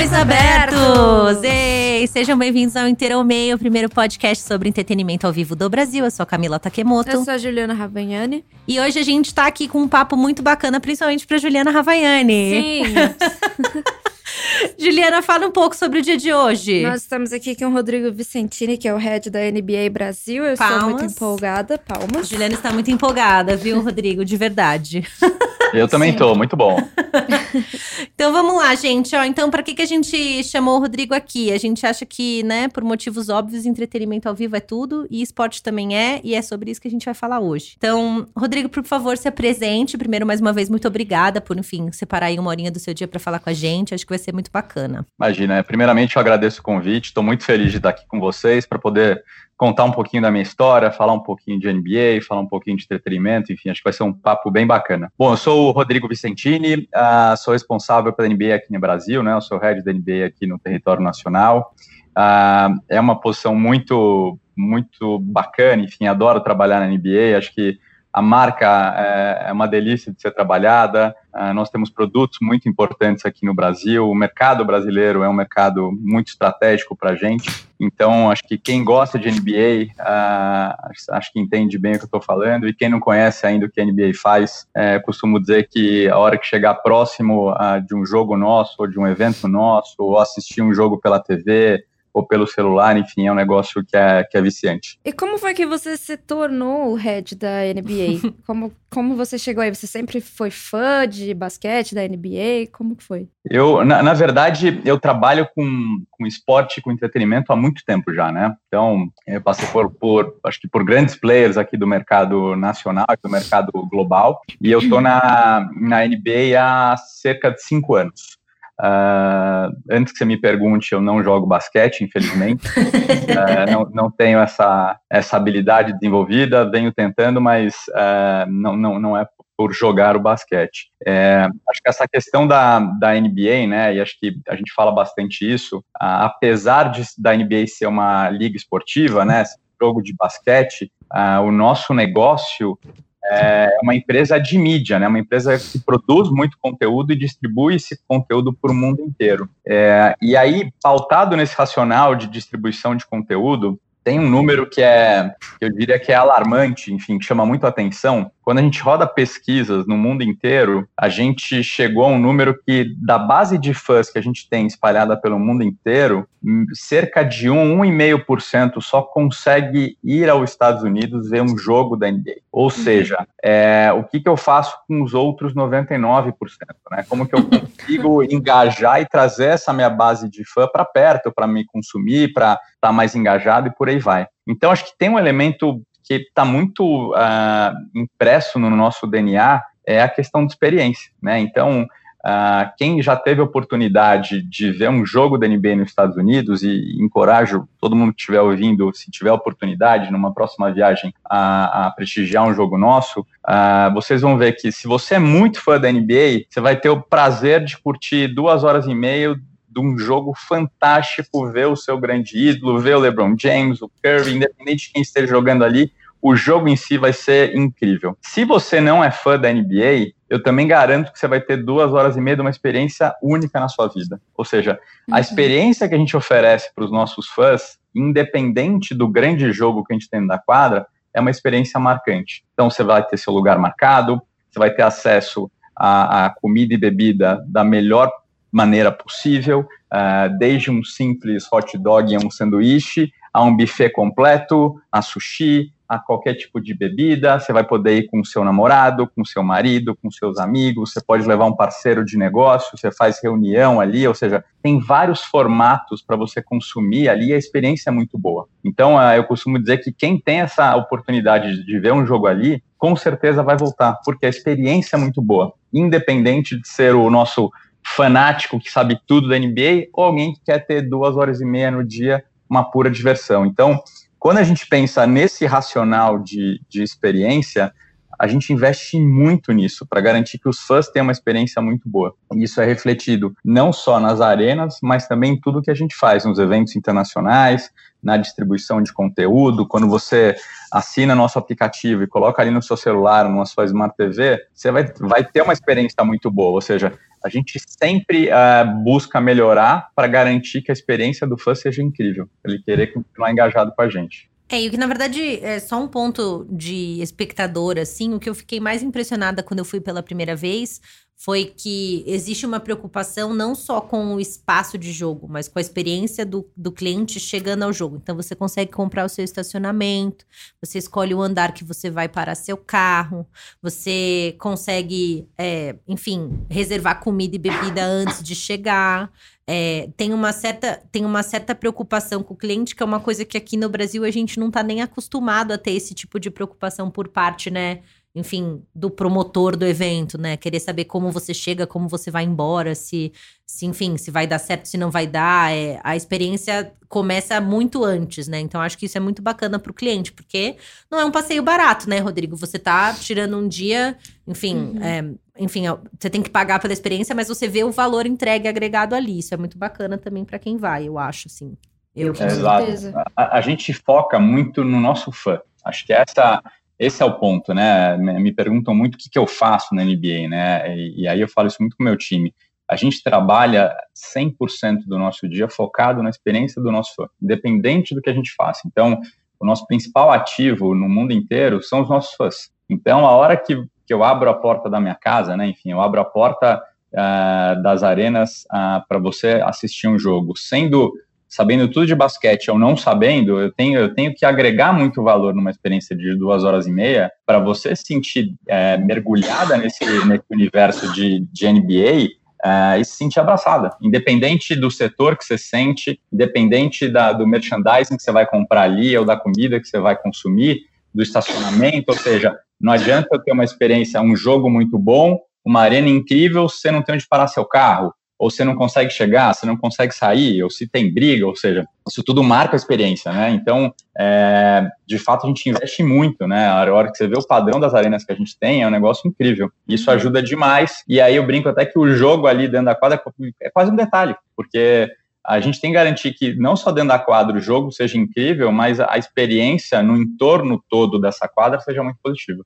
Abertos! Ei, sejam bem-vindos ao Inteiro Meio, o primeiro podcast sobre entretenimento ao vivo do Brasil. Eu sou a Camila Takemoto. Eu sou a Juliana Ravagnani. E hoje a gente tá aqui com um papo muito bacana, principalmente pra Juliana Ravagnani. Sim. Juliana, fala um pouco sobre o dia de hoje. Nós estamos aqui com o Rodrigo Vicentini, que é o head da NBA Brasil. Eu Palmas. estou muito empolgada. Palmas. Juliana está muito empolgada, viu, Rodrigo? De verdade. Eu também Sim. tô, muito bom. Então vamos lá, gente. Ó, então, para que, que a gente chamou o Rodrigo aqui? A gente acha que, né, por motivos óbvios, entretenimento ao vivo é tudo e esporte também é, e é sobre isso que a gente vai falar hoje. Então, Rodrigo, por favor, se apresente. Primeiro, mais uma vez, muito obrigada por, enfim, separar aí uma horinha do seu dia para falar com a gente. Acho que vai ser muito bacana. Imagina, é, primeiramente eu agradeço o convite, estou muito feliz de estar aqui com vocês para poder contar um pouquinho da minha história, falar um pouquinho de NBA, falar um pouquinho de entretenimento, enfim, acho que vai ser um papo bem bacana. Bom, eu sou o Rodrigo Vicentini, ah, sou responsável pela NBA aqui no Brasil, né? Eu sou head da NBA aqui no território nacional. Ah, é uma posição muito, muito bacana, enfim, adoro trabalhar na NBA, acho que a marca é, é uma delícia de ser trabalhada. Uh, nós temos produtos muito importantes aqui no Brasil. O mercado brasileiro é um mercado muito estratégico para a gente. Então, acho que quem gosta de NBA, uh, acho que entende bem o que eu estou falando. E quem não conhece ainda o que a NBA faz, costumo dizer que a hora que chegar próximo uh, de um jogo nosso, ou de um evento nosso, ou assistir um jogo pela TV, ou pelo celular, enfim, é um negócio que é, que é viciante. E como foi que você se tornou o head da NBA? como, como você chegou aí? Você sempre foi fã de basquete da NBA? Como que foi? Eu, na, na verdade, eu trabalho com, com esporte, com entretenimento há muito tempo já, né? Então, eu passei por, por, acho que por grandes players aqui do mercado nacional, do mercado global, e eu tô na, na NBA há cerca de cinco anos. Uh, antes que você me pergunte, eu não jogo basquete, infelizmente. uh, não, não, tenho essa, essa habilidade desenvolvida, venho tentando, mas uh, não, não, não é por jogar o basquete. É, acho que essa questão da, da NBA, né, e acho que a gente fala bastante isso, apesar de, da NBA ser uma liga esportiva, né, jogo de basquete, o nosso negócio é uma empresa de mídia, né? Uma empresa que produz muito conteúdo e distribui esse conteúdo para o mundo inteiro. É, e aí, pautado nesse racional de distribuição de conteúdo, tem um número que é, eu diria que é alarmante, enfim, que chama muito a atenção. Quando a gente roda pesquisas no mundo inteiro, a gente chegou a um número que, da base de fãs que a gente tem espalhada pelo mundo inteiro, cerca de 1, 1,5% só consegue ir aos Estados Unidos ver um jogo da NBA. Ou seja, é, o que, que eu faço com os outros 99%? Né? Como que eu consigo engajar e trazer essa minha base de fã para perto, para me consumir, para estar tá mais engajado e por aí vai. Então, acho que tem um elemento que está muito uh, impresso no nosso DNA, é a questão de experiência. Né? Então, Uh, quem já teve oportunidade de ver um jogo da NBA nos Estados Unidos, e encorajo todo mundo que estiver ouvindo, se tiver oportunidade, numa próxima viagem, a, a prestigiar um jogo nosso, uh, vocês vão ver que se você é muito fã da NBA, você vai ter o prazer de curtir duas horas e meia de um jogo fantástico, ver o seu grande ídolo, ver o LeBron James, o Curry, independente de quem esteja jogando ali, o jogo em si vai ser incrível. Se você não é fã da NBA, eu também garanto que você vai ter duas horas e meia de uma experiência única na sua vida. Ou seja, uhum. a experiência que a gente oferece para os nossos fãs, independente do grande jogo que a gente tem da quadra, é uma experiência marcante. Então você vai ter seu lugar marcado, você vai ter acesso à, à comida e bebida da melhor maneira possível, uh, desde um simples hot dog e um sanduíche, a um buffet completo, a sushi, a qualquer tipo de bebida, você vai poder ir com o seu namorado, com o seu marido, com seus amigos, você pode levar um parceiro de negócio, você faz reunião ali, ou seja, tem vários formatos para você consumir ali e a experiência é muito boa. Então, eu costumo dizer que quem tem essa oportunidade de ver um jogo ali, com certeza vai voltar, porque a experiência é muito boa, independente de ser o nosso fanático que sabe tudo da NBA ou alguém que quer ter duas horas e meia no dia, uma pura diversão. Então, quando a gente pensa nesse racional de, de experiência, a gente investe muito nisso para garantir que os fãs tenham uma experiência muito boa. E isso é refletido não só nas arenas, mas também em tudo que a gente faz, nos eventos internacionais, na distribuição de conteúdo. Quando você assina nosso aplicativo e coloca ali no seu celular, numa sua Smart TV, você vai, vai ter uma experiência muito boa. Ou seja, a gente sempre uh, busca melhorar para garantir que a experiência do fã seja incrível, ele querer continuar engajado com a gente. É, e o que na verdade é só um ponto de espectador, assim, o que eu fiquei mais impressionada quando eu fui pela primeira vez foi que existe uma preocupação não só com o espaço de jogo, mas com a experiência do, do cliente chegando ao jogo. Então você consegue comprar o seu estacionamento, você escolhe o andar que você vai parar seu carro, você consegue, é, enfim, reservar comida e bebida antes de chegar. É, tem, uma certa, tem uma certa preocupação com o cliente, que é uma coisa que aqui no Brasil a gente não está nem acostumado a ter esse tipo de preocupação por parte, né? Enfim, do promotor do evento, né? Querer saber como você chega, como você vai embora, se, se enfim, se vai dar certo, se não vai dar. É, a experiência começa muito antes, né? Então acho que isso é muito bacana para o cliente, porque não é um passeio barato, né, Rodrigo? Você tá tirando um dia, enfim, uhum. é, enfim, você tem que pagar pela experiência, mas você vê o valor entregue agregado ali. Isso é muito bacana também para quem vai, eu acho, assim. Eu, com certeza. A, a gente foca muito no nosso fã. Acho que essa esse é o ponto, né? Me perguntam muito o que, que eu faço na NBA, né? E, e, aí eu falo isso muito com o meu time. A gente trabalha 100% do nosso dia focado na experiência do nosso fã, independente do que a gente faça. Então, o nosso principal ativo no mundo inteiro são os nossos fãs. Então, a hora que, que eu abro a porta da minha casa, né? Enfim, eu abro a porta uh, das arenas uh, para você assistir um jogo, sendo sabendo tudo de basquete ou não sabendo, eu tenho, eu tenho que agregar muito valor numa experiência de duas horas e meia para você se sentir é, mergulhada nesse, nesse universo de, de NBA é, e se sentir abraçada, independente do setor que você sente, independente da, do merchandising que você vai comprar ali ou da comida que você vai consumir, do estacionamento, ou seja, não adianta eu ter uma experiência, um jogo muito bom, uma arena incrível, se você não tem onde parar seu carro, ou você não consegue chegar, você não consegue sair, ou se tem briga, ou seja, isso tudo marca a experiência, né? Então, é, de fato, a gente investe muito, né? A hora que você vê o padrão das arenas que a gente tem, é um negócio incrível. Isso uhum. ajuda demais. E aí eu brinco até que o jogo ali dentro da quadra é quase um detalhe, porque a gente tem que garantir que não só dentro da quadra o jogo seja incrível, mas a experiência no entorno todo dessa quadra seja muito positiva.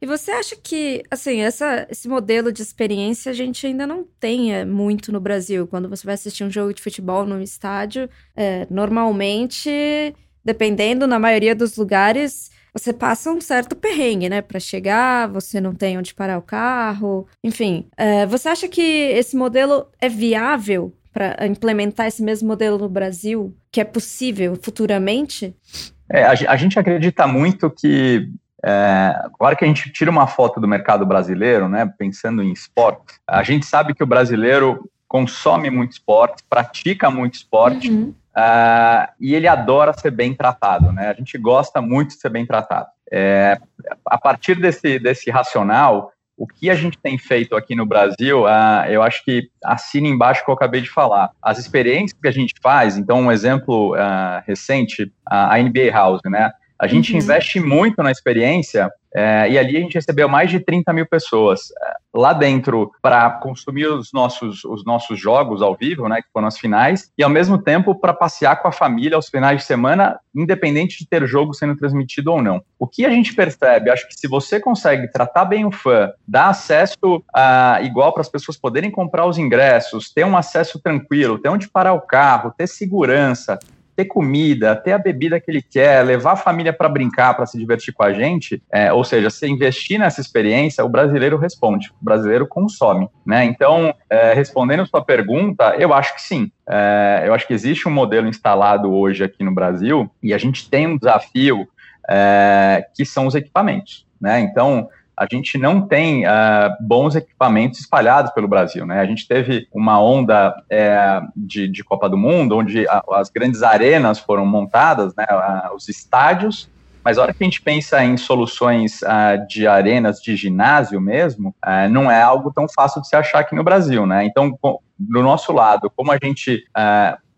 E você acha que, assim, essa, esse modelo de experiência a gente ainda não tem é, muito no Brasil? Quando você vai assistir um jogo de futebol num estádio, é, normalmente, dependendo, na maioria dos lugares, você passa um certo perrengue, né? Para chegar, você não tem onde parar o carro, enfim. É, você acha que esse modelo é viável para implementar esse mesmo modelo no Brasil? Que é possível futuramente? É, a, a gente acredita muito que é, agora que a gente tira uma foto do mercado brasileiro, né, pensando em esporte, a gente sabe que o brasileiro consome muito esporte, pratica muito esporte uhum. uh, e ele adora ser bem tratado, né? A gente gosta muito de ser bem tratado. É, a partir desse, desse racional, o que a gente tem feito aqui no Brasil, uh, eu acho que assina embaixo o que eu acabei de falar. As experiências que a gente faz, então um exemplo uh, recente, a NBA House, né? A gente uhum. investe muito na experiência é, e ali a gente recebeu mais de 30 mil pessoas é, lá dentro para consumir os nossos, os nossos jogos ao vivo, né, que foram as finais, e ao mesmo tempo para passear com a família aos finais de semana, independente de ter jogo sendo transmitido ou não. O que a gente percebe, acho que se você consegue tratar bem o fã, dar acesso uh, igual para as pessoas poderem comprar os ingressos, ter um acesso tranquilo, ter onde parar o carro, ter segurança, ter comida, ter a bebida que ele quer, levar a família para brincar, para se divertir com a gente, é, ou seja, se investir nessa experiência, o brasileiro responde, o brasileiro consome, né? Então, é, respondendo sua pergunta, eu acho que sim. É, eu acho que existe um modelo instalado hoje aqui no Brasil e a gente tem um desafio é, que são os equipamentos, né? Então, a gente não tem uh, bons equipamentos espalhados pelo Brasil. Né? A gente teve uma onda é, de, de, Copa do Mundo, onde a, as grandes arenas foram montadas, né, a, os estádios, mas a hora que a gente pensa em soluções uh, de arenas de ginásio mesmo, uh, não é algo tão fácil de se achar aqui no Brasil. Né? Então, do nosso lado, como a gente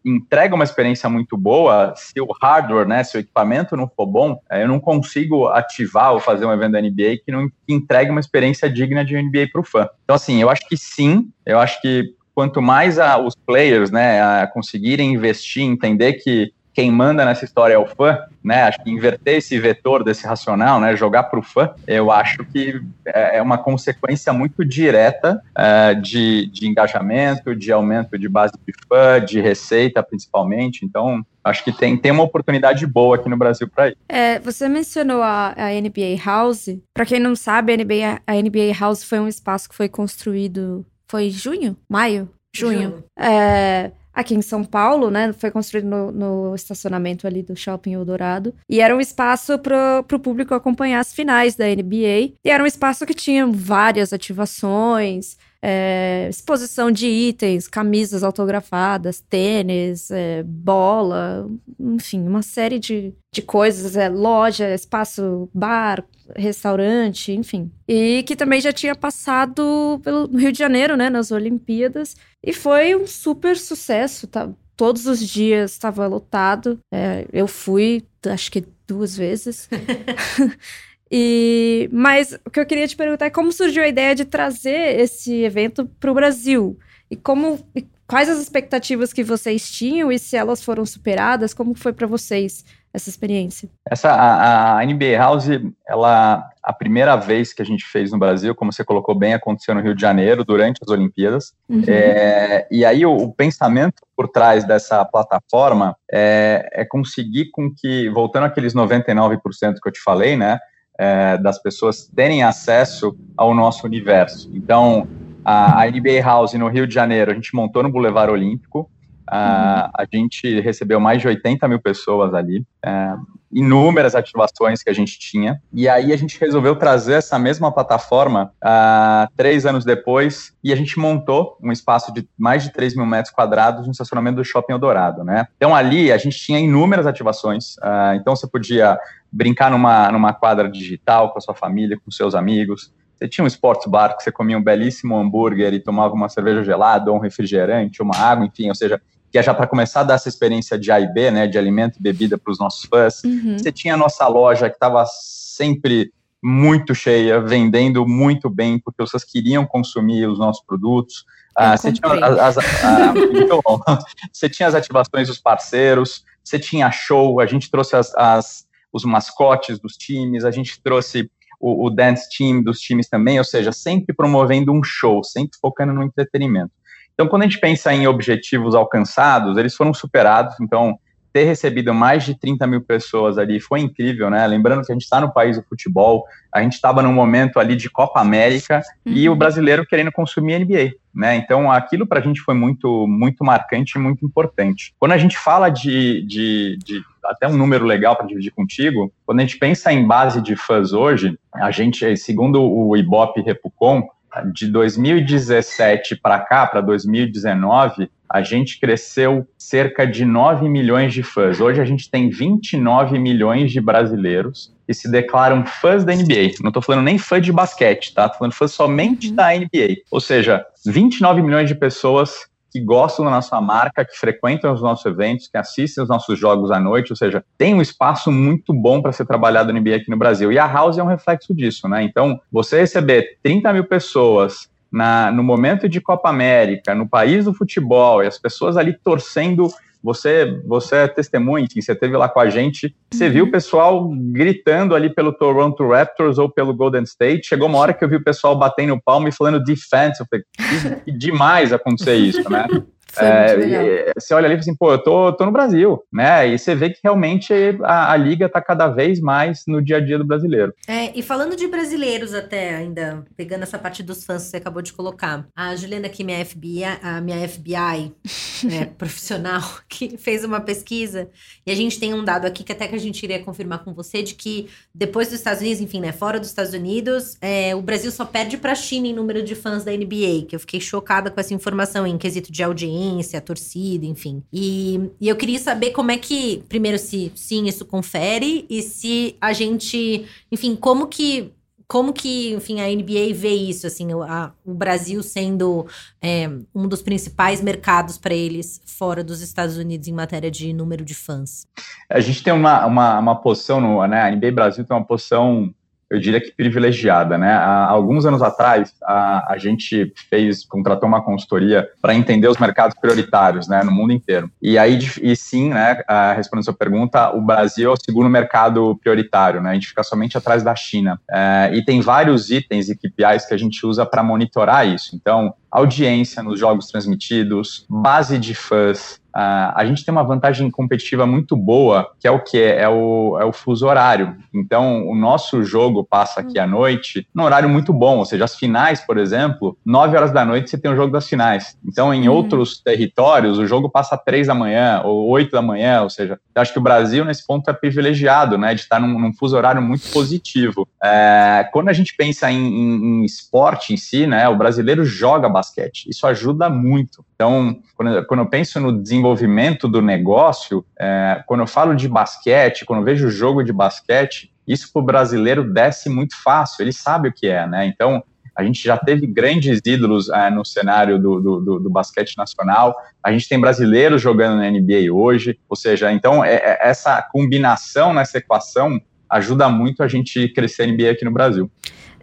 entrega uma experiência muito boa, se o hardware, né, se o equipamento não for bom, é, eu não consigo ativar ou fazer um evento da NBA que não entregue uma experiência digna de NBA para o fã. Então, assim, eu acho que sim, eu acho que quanto mais a, os players, né, conseguirem investir, entender que quem manda nessa história é o fã, né? Acho que inverter esse vetor desse racional, né? Jogar para o fã, eu acho que é, é uma consequência muito direta uh, de, de engajamento, de aumento de base de fã, de receita principalmente. Então, acho que tem, tem uma oportunidade boa aqui no Brasil para ir. É, você mencionou a, a NBA House. Para quem não sabe, a NBA, a NBA House foi um espaço que foi construído. Foi junho? Maio? Junho. junho. É, aqui em São Paulo, né? Foi construído no, no estacionamento ali do Shopping Eldorado. E era um espaço para o público acompanhar as finais da NBA. E era um espaço que tinha várias ativações, é, exposição de itens, camisas autografadas, tênis, é, bola, enfim, uma série de, de coisas, é, loja, espaço, bar, restaurante, enfim. E que também já tinha passado pelo Rio de Janeiro, né, nas Olimpíadas, e foi um super sucesso, tá? Todos os dias estava lotado. É, eu fui, acho que duas vezes. E, mas o que eu queria te perguntar é como surgiu a ideia de trazer esse evento para o Brasil? E como e quais as expectativas que vocês tinham e se elas foram superadas? Como foi para vocês essa experiência? Essa a, a, NBA House, ela a primeira vez que a gente fez no Brasil, como você colocou bem, aconteceu no Rio de Janeiro durante as Olimpíadas. Uhum. É, e aí o, o, pensamento por trás dessa plataforma é, é conseguir com que, voltando àqueles 99% que eu te falei, né? É, das pessoas terem acesso ao nosso universo. Então, a, a, NBA House no Rio de Janeiro, a gente montou no Boulevard Olímpico, a, uhum. a gente recebeu mais de 80 mil pessoas ali, é, inúmeras ativações que a gente tinha, e aí a gente resolveu trazer essa mesma plataforma uh, três anos depois, e a gente montou um espaço de mais de 3 mil metros quadrados no estacionamento do Shopping Eldorado, né? Então ali a gente tinha inúmeras ativações, uh, então você podia brincar numa, numa quadra digital com a sua família, com seus amigos, você tinha um sports bar que você comia um belíssimo hambúrguer e tomava uma cerveja gelada, ou um refrigerante, uma água, enfim, ou seja, que é já para começar a dar essa experiência de A e B, né, de alimento e bebida para os nossos fãs. Uhum. Você tinha a nossa loja que estava sempre muito cheia, vendendo muito bem, porque os queriam consumir os nossos produtos. Ah, você, tinha as, as, ah, você tinha as ativações dos parceiros, você tinha show, a gente trouxe as, as os mascotes dos times, a gente trouxe o, o dance team dos times também, ou seja, sempre promovendo um show, sempre focando no entretenimento. Então, quando a gente pensa em objetivos alcançados, eles foram superados. Então, ter recebido mais de 30 mil pessoas ali foi incrível, né? Lembrando que a gente está no país do futebol, a gente estava num momento ali de Copa América uhum. e o brasileiro querendo consumir NBA, né? Então, aquilo para a gente foi muito, muito marcante e muito importante. Quando a gente fala de, de, de até um número legal para dividir contigo, quando a gente pensa em base de fãs hoje, a gente, segundo o Ibope Repucon, de 2017 para cá, para 2019, a gente cresceu cerca de 9 milhões de fãs. Hoje a gente tem 29 milhões de brasileiros que se declaram fãs da NBA. Não estou falando nem fã de basquete, tá? Estou falando fã somente uhum. da NBA. Ou seja, 29 milhões de pessoas que gostam da nossa marca, que frequentam os nossos eventos, que assistem os nossos jogos à noite, ou seja, tem um espaço muito bom para ser trabalhado no NBA aqui no Brasil. E a House é um reflexo disso, né? Então, você receber 30 mil pessoas na, no momento de Copa América, no país do futebol, e as pessoas ali torcendo você, você é testemunha, enfim, você esteve lá com a gente, você uhum. viu o pessoal gritando ali pelo Toronto Raptors ou pelo Golden State. Chegou uma hora que eu vi o pessoal batendo palma e falando defense. Eu falei, demais acontecer isso, né? É, você olha ali e fala assim, pô, eu tô, tô no Brasil, né? E você vê que realmente a, a liga está cada vez mais no dia a dia do brasileiro. É, e falando de brasileiros até, ainda, pegando essa parte dos fãs que você acabou de colocar, a Juliana aqui, minha FBI, a minha FBI né, profissional, que fez uma pesquisa, e a gente tem um dado aqui que até que a gente iria confirmar com você, de que depois dos Estados Unidos, enfim, né, fora dos Estados Unidos, é, o Brasil só perde para a China em número de fãs da NBA, que eu fiquei chocada com essa informação em quesito de audiência, audiência, a torcida, enfim. E, e eu queria saber como é que, primeiro, se sim, isso confere e se a gente, enfim, como que como que, enfim, a NBA vê isso, assim, a, o Brasil sendo é, um dos principais mercados para eles fora dos Estados Unidos em matéria de número de fãs? A gente tem uma, uma, uma posição, no, né, a NBA Brasil tem uma posição eu diria que privilegiada, né? Há alguns anos atrás, a, a gente fez, contratou uma consultoria para entender os mercados prioritários, né, no mundo inteiro. E aí, e sim, né, respondendo a sua pergunta, o Brasil é o segundo mercado prioritário, né? A gente fica somente atrás da China. É, e tem vários itens e KPIs que a gente usa para monitorar isso. Então, audiência nos jogos transmitidos, base de fãs, Uh, a gente tem uma vantagem competitiva muito boa, que é o que? É o, é o fuso horário. Então, o nosso jogo passa aqui à noite num horário muito bom, ou seja, as finais, por exemplo, 9 horas da noite você tem o jogo das finais. Então, em uhum. outros territórios, o jogo passa às 3 da manhã ou 8 da manhã, ou seja, eu acho que o Brasil, nesse ponto, é privilegiado, né, de estar num, num fuso horário muito positivo. É, quando a gente pensa em, em, em esporte em si, né, o brasileiro joga basquete. Isso ajuda muito. Então, quando, eu penso no desenvolvimento do negócio, é, quando eu falo de basquete, quando eu vejo o jogo de basquete, isso para o brasileiro desce muito fácil, ele sabe o que é, né? Então, a gente já teve grandes ídolos é, no cenário do, do, do, basquete nacional, a gente tem brasileiros jogando na NBA hoje, ou seja, então é, é, essa combinação nessa equação ajuda muito a gente crescer a NBA aqui no Brasil.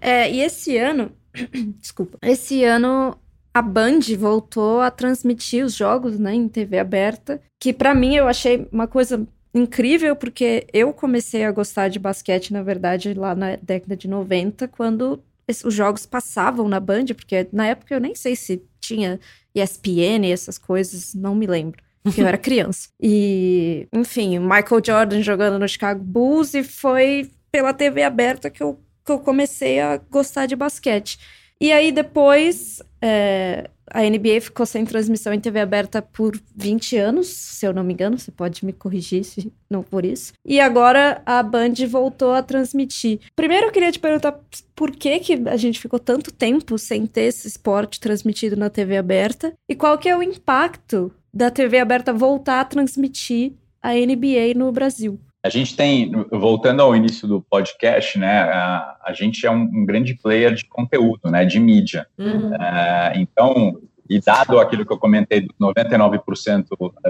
É, e esse ano, desculpa, esse ano a Band voltou a transmitir os jogos né, em TV aberta, que para mim eu achei uma coisa incrível, porque eu comecei a gostar de basquete, na verdade, lá na década de 90, quando os jogos passavam na Band, porque na época eu nem sei se tinha ESPN e essas coisas, não me lembro. Porque eu era criança. E, enfim, Michael Jordan jogando no Chicago Bulls e foi pela TV aberta que eu, que eu comecei a gostar de basquete. E aí depois é, a NBA ficou sem transmissão em TV aberta por 20 anos, se eu não me engano, você pode me corrigir se não for isso. E agora a Band voltou a transmitir. Primeiro eu queria te perguntar por que, que a gente ficou tanto tempo sem ter esse esporte transmitido na TV aberta e qual que é o impacto da TV aberta voltar a transmitir a NBA no Brasil. A gente tem, voltando ao início do podcast, né, a, a gente é um, um, grande player de conteúdo, né, de mídia. Uhum. É, então, e dado aquilo que eu comentei, 99%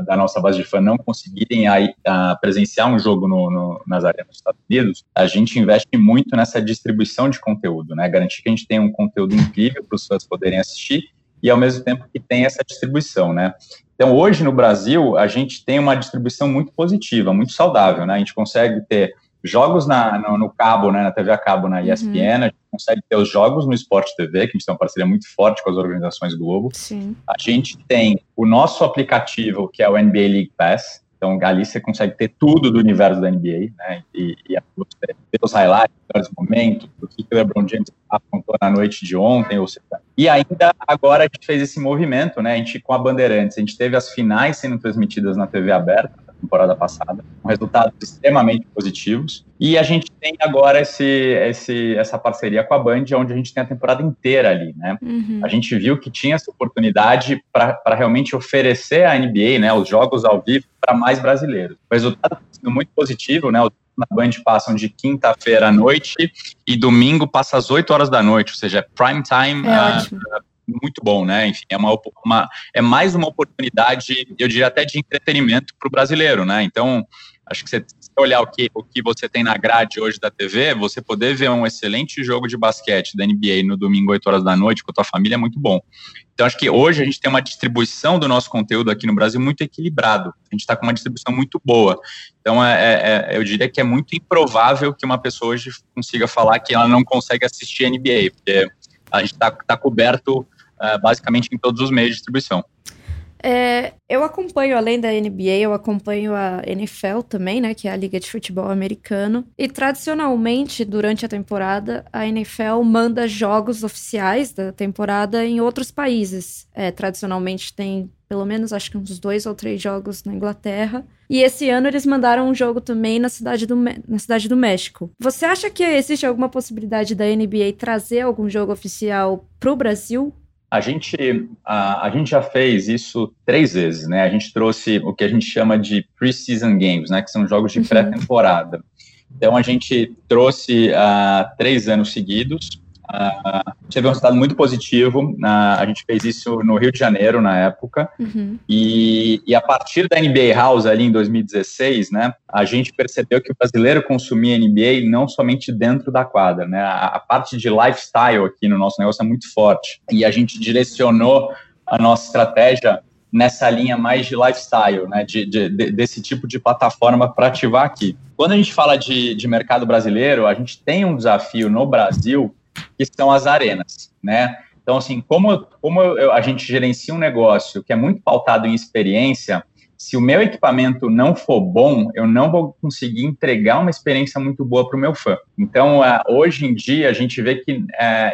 da nossa base de fã não conseguirem aí, uh, presenciar um jogo no, no, nas arenas dos Estados Unidos, a gente investe muito nessa distribuição de conteúdo, né? Garantir que a gente tenha um conteúdo incrível para os fãs poderem assistir e ao mesmo tempo que tem essa distribuição, né? Então, hoje no Brasil, a gente tem uma distribuição muito positiva, muito saudável, né? A gente consegue ter jogos na, no, no cabo, né, na TV a cabo, na ESPN, uhum. a gente consegue ter os jogos no Sport TV, que a gente tem uma parceria muito forte com as organizações Globo. Sim. A gente tem o nosso aplicativo, que é o NBA League Pass, então, ali você consegue ter tudo do universo da NBA, né? E, e você ver os highlights, os momentos, o que o LeBron James apontou na noite de ontem, ou seja. E ainda agora a gente fez esse movimento, né? A gente com a Bandeirantes, a gente teve as finais sendo transmitidas na TV aberta temporada passada, com resultados extremamente positivos. E a gente tem agora esse, esse, essa parceria com a Band, onde a gente tem a temporada inteira ali, né? Uhum. A gente viu que tinha essa oportunidade para realmente oferecer à NBA, né, os jogos ao vivo para mais brasileiros. O resultado está sendo muito positivo, né? Os na Band passam de quinta-feira à noite e domingo passa às 8 horas da noite, ou seja, é prime time. É uh, muito bom, né? Enfim, é, uma, uma, é mais uma oportunidade, eu diria até de entretenimento para o brasileiro, né? Então, acho que você olhar o que, o que você tem na grade hoje da TV, você poder ver um excelente jogo de basquete da NBA no domingo, 8 horas da noite, com a tua família é muito bom. Então, acho que hoje a gente tem uma distribuição do nosso conteúdo aqui no Brasil muito equilibrado. A gente está com uma distribuição muito boa. Então, é, é, é, eu diria que é muito improvável que uma pessoa hoje consiga falar que ela não consegue assistir NBA, porque a gente está tá coberto uh, basicamente em todos os meios de distribuição. É, eu acompanho, além da NBA, eu acompanho a NFL também, né? Que é a Liga de Futebol Americano. E tradicionalmente, durante a temporada, a NFL manda jogos oficiais da temporada em outros países. É, tradicionalmente tem pelo menos acho que uns dois ou três jogos na Inglaterra. E esse ano eles mandaram um jogo também na cidade do, na cidade do México. Você acha que existe alguma possibilidade da NBA trazer algum jogo oficial para o Brasil a gente, a, a gente já fez isso três vezes, né? A gente trouxe o que a gente chama de pre-season games, né? Que são jogos de uhum. pré-temporada. Então, a gente trouxe uh, três anos seguidos Uh, teve um resultado muito positivo. Uh, a gente fez isso no Rio de Janeiro na época. Uhum. E, e, a partir da NBA House ali em 2016, né, a gente percebeu que o brasileiro consumia NBA não somente dentro da quadra, né? A, a parte de lifestyle aqui no nosso negócio é muito forte. E a gente direcionou a nossa estratégia nessa linha mais de lifestyle, né, de, de, de desse tipo de plataforma para ativar aqui. Quando a gente fala de, de mercado brasileiro, a gente tem um desafio no Brasil que são as arenas, né? Então, assim, como, como eu, a gente gerencia um negócio que é muito pautado em experiência, se o meu equipamento não for bom, eu não vou conseguir entregar uma experiência muito boa para o meu fã. Então, hoje em dia, a gente vê que uh,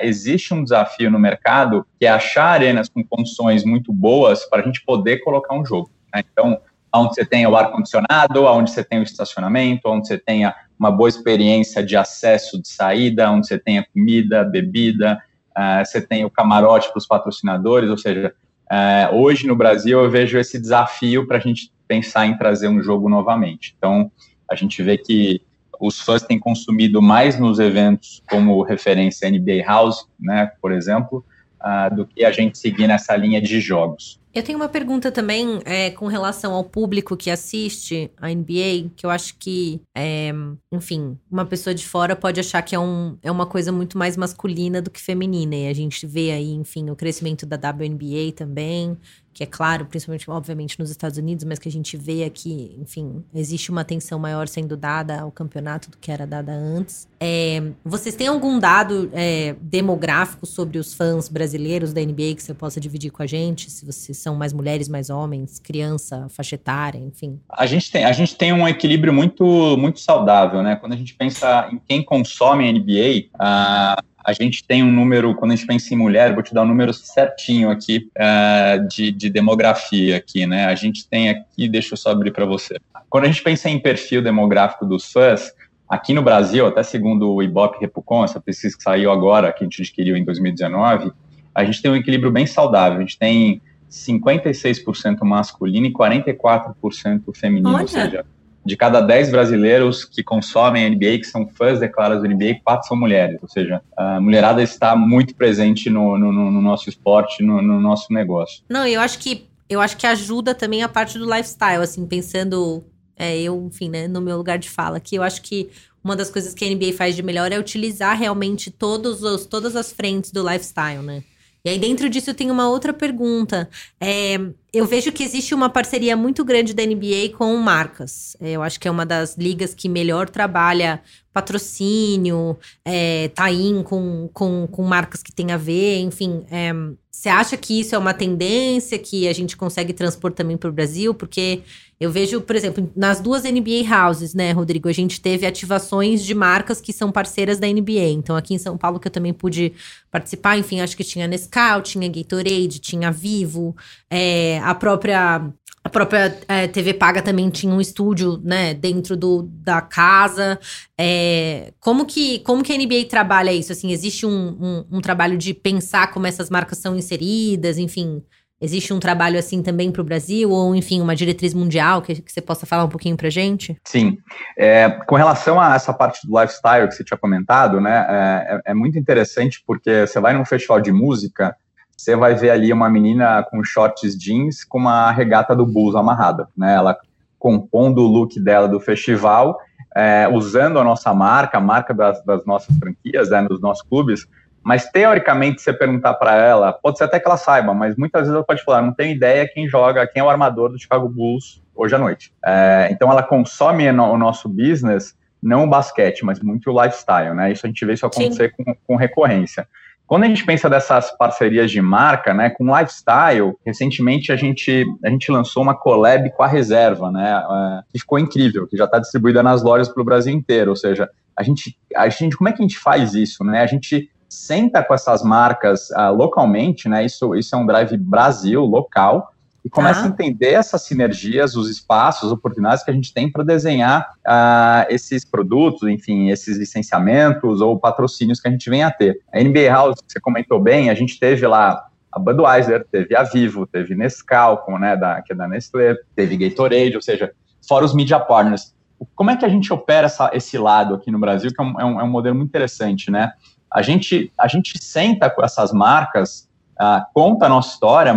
existe um desafio no mercado que é achar arenas com condições muito boas para a gente poder colocar um jogo. Né? Então, onde você tenha o ar-condicionado, onde você tenha o estacionamento, onde você tenha uma boa experiência de acesso, de saída, onde você tenha comida, bebida, uh, você tem o camarote para os patrocinadores, ou seja, uh, hoje no Brasil eu vejo esse desafio para a gente pensar em trazer um jogo novamente. Então, a gente vê que os fãs têm consumido mais nos eventos como referência NBA House, né, por exemplo, uh, do que a gente seguir nessa linha de jogos. Eu tenho uma pergunta também é, com relação ao público que assiste a NBA, que eu acho que, é, enfim, uma pessoa de fora pode achar que é, um, é uma coisa muito mais masculina do que feminina. E a gente vê aí, enfim, o crescimento da WNBA também, que é claro, principalmente, obviamente, nos Estados Unidos, mas que a gente vê aqui, enfim, existe uma atenção maior sendo dada ao campeonato do que era dada antes. É, vocês têm algum dado é, demográfico sobre os fãs brasileiros da NBA que você possa dividir com a gente? Se vocês são mais mulheres, mais homens, criança, faixa etária, enfim? A gente tem, a gente tem um equilíbrio muito, muito saudável, né? Quando a gente pensa em quem consome NBA, a a gente tem um número, quando a gente pensa em mulher, vou te dar um número certinho aqui uh, de, de, demografia aqui, né? A gente tem aqui, deixa eu só abrir para você. Quando a gente pensa em perfil demográfico dos fãs, aqui no Brasil, até segundo o Ibope Repucon, essa pesquisa que saiu agora, que a gente adquiriu em 2019, a gente tem um equilíbrio bem saudável. A gente tem 56% masculino e 44% feminino, Olha. ou seja, de cada 10 brasileiros que consomem NBA, que são fãs declarados do NBA, quatro são mulheres. Ou seja, a mulherada está muito presente no, no, no nosso esporte, no, no, nosso negócio. Não, eu acho que eu acho que ajuda também a parte do lifestyle, assim, pensando é, eu, enfim, né, no meu lugar de fala aqui, eu acho que uma das coisas que a NBA faz de melhor é utilizar realmente todos os, todas as frentes do lifestyle, né? E aí, dentro disso, tenho uma outra pergunta. É, eu vejo que existe uma parceria muito grande da NBA com marcas. É, eu acho que é uma das ligas que melhor trabalha patrocínio, é, tá in com, com, com marcas que tem a ver, enfim. É, você acha que isso é uma tendência que a gente consegue transpor também para o Brasil? Porque eu vejo, por exemplo, nas duas NBA houses, né, Rodrigo, a gente teve ativações de marcas que são parceiras da NBA. Então, aqui em São Paulo, que eu também pude participar, enfim, acho que tinha Nescau, tinha Gatorade, tinha Vivo, é, a própria a própria é, TV Paga também tinha um estúdio, né, dentro do, da casa. É, como, que, como que a NBA trabalha isso? Assim, existe um, um, um, trabalho de pensar como essas marcas são inseridas, enfim. Existe um trabalho assim também para o Brasil, ou enfim, uma diretriz mundial que, que você possa falar um pouquinho para gente? Sim. É, com relação a essa parte do lifestyle que você tinha comentado, né, é, é, é muito interessante porque você vai num festival de música você vai ver ali uma menina com shorts jeans com uma regata do Bulls amarrada, né? Ela compondo o look dela do festival, é, usando a nossa marca, a marca das, das nossas franquias, né, dos nossos clubes, mas teoricamente, se você perguntar para ela, pode ser até que ela saiba, mas muitas vezes ela pode falar, não tenho ideia quem joga, quem é o armador do Chicago Bulls hoje à noite. É, então ela consome o nosso business, não o basquete, mas muito o lifestyle, né? Isso a gente vê isso acontecer com, com recorrência. Quando a gente pensa dessas parcerias de marca, né, com lifestyle, recentemente a gente, a gente lançou uma collab com a Reserva, né, uh, que ficou incrível, que já está distribuída nas lojas para o Brasil inteiro, ou seja, a gente, a gente, como é que a gente faz isso, né, a gente senta com essas marcas uh, localmente, né, isso, isso é um drive Brasil, local, e começa ah. a entender essas sinergias, os espaços, as oportunidades que a gente tem para desenhar uh, esses produtos, enfim, esses licenciamentos ou patrocínios que a gente vem a ter. A NBA House, que você comentou bem, a gente teve lá a Budweiser, teve a Vivo, teve Nescau, né, da, que é da Nestlé, teve Gatorade, ou seja, fora os media partners. Como é que a gente opera essa, esse lado aqui no Brasil, que é um, é um, é um modelo muito interessante, né? a gente, a gente senta com essas marcas, uh, conta a nossa história,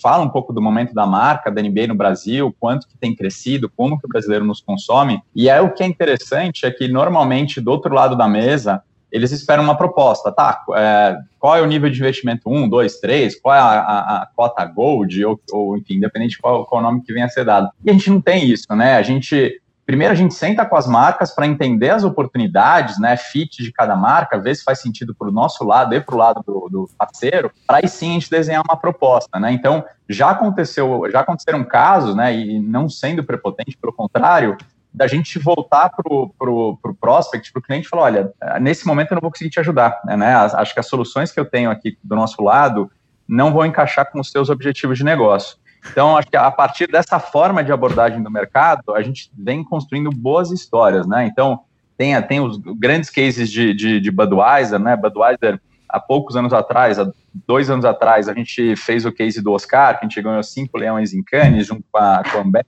fala um pouco do momento da marca, da NBA no Brasil, quanto que tem crescido, como que o brasileiro nos consome, e é o que é interessante é que normalmente do outro lado da mesa, eles esperam uma proposta, tá? É, qual é o nível de investimento 1, 2, 3, qual é a, a, a cota Gold, ou, ou, enfim, independente de qual, qual nome que venha a ser dado. E a gente não tem isso, né? A gente primeiro a gente senta com as marcas para entender as oportunidades, né, fit de cada marca, ver se faz sentido para o nosso lado e para o lado do, do parceiro, para aí sim a gente desenhar uma proposta, né? Então já aconteceu, já aconteceram casos, né, e não sendo prepotente, pelo contrário, da gente voltar para o pro, pro prospect, para o cliente e falar, olha, nesse momento eu não vou conseguir te ajudar, né? Acho que as soluções que eu tenho aqui do nosso lado não vão encaixar com os seus objetivos de negócio. Então, acho que a partir dessa forma de abordagem do mercado, a gente vem construindo boas histórias, né? Então, tem, tem os grandes cases de, de, de Budweiser, né? Budweiser, há poucos anos atrás, há dois anos atrás, a gente fez o case do Oscar, que a gente ganhou cinco leões em Cannes, junto com a, com a Ambev.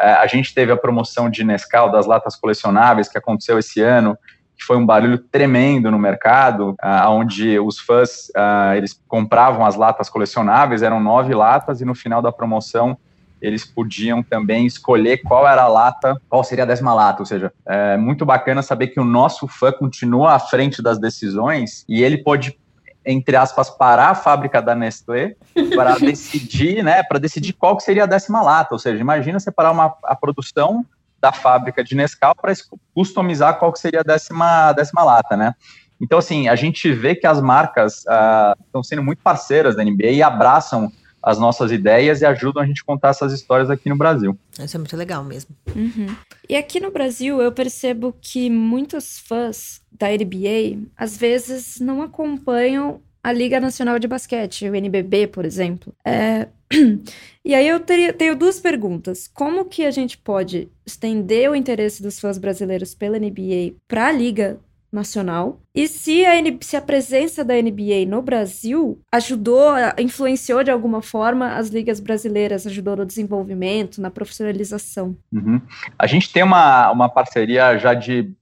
É, a gente teve a promoção de Nescau das latas colecionáveis, que aconteceu esse ano, que foi um barulho tremendo no mercado, uh, onde os fãs uh, eles compravam as latas colecionáveis, eram nove latas, e no final da promoção eles podiam também escolher qual era a lata, qual seria a décima lata, ou seja, é muito bacana saber que o nosso fã continua à frente das decisões e ele pode entre aspas, parar a fábrica da Nestlé para decidir, né, para decidir qual seria a décima lata, ou seja, imagina separar uma, a produção da fábrica de Nescau para customizar qual que seria a décima, décima lata, né? Então, assim, a gente vê que as marcas uh, estão sendo muito parceiras da NBA e abraçam as nossas ideias e ajudam a gente a contar essas histórias aqui no Brasil. Isso é muito legal mesmo. Uhum. E aqui no Brasil, eu percebo que muitos fãs da NBA, às vezes, não acompanham a Liga Nacional de Basquete, o NBB, por exemplo. É, e aí eu teria, tenho duas perguntas. Como que a gente pode estender o interesse dos fãs brasileiros pela NBA para a Liga Nacional? E se a, se a presença da NBA no Brasil ajudou, influenciou de alguma forma as ligas brasileiras, ajudou no desenvolvimento, na profissionalização? Uhum. A gente tem uma, uma parceria já de